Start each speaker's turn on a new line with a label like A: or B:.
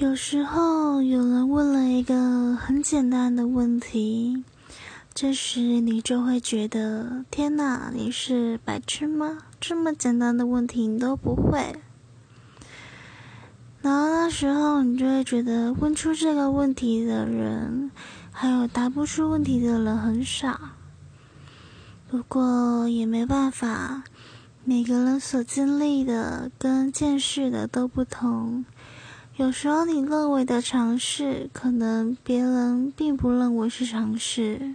A: 有时候有人问了一个很简单的问题，这时你就会觉得：天哪，你是白痴吗？这么简单的问题你都不会。然后那时候你就会觉得，问出这个问题的人，还有答不出问题的人很少。不过也没办法，每个人所经历的跟见识的都不同。有时候你认为的尝试，可能别人并不认为是尝试。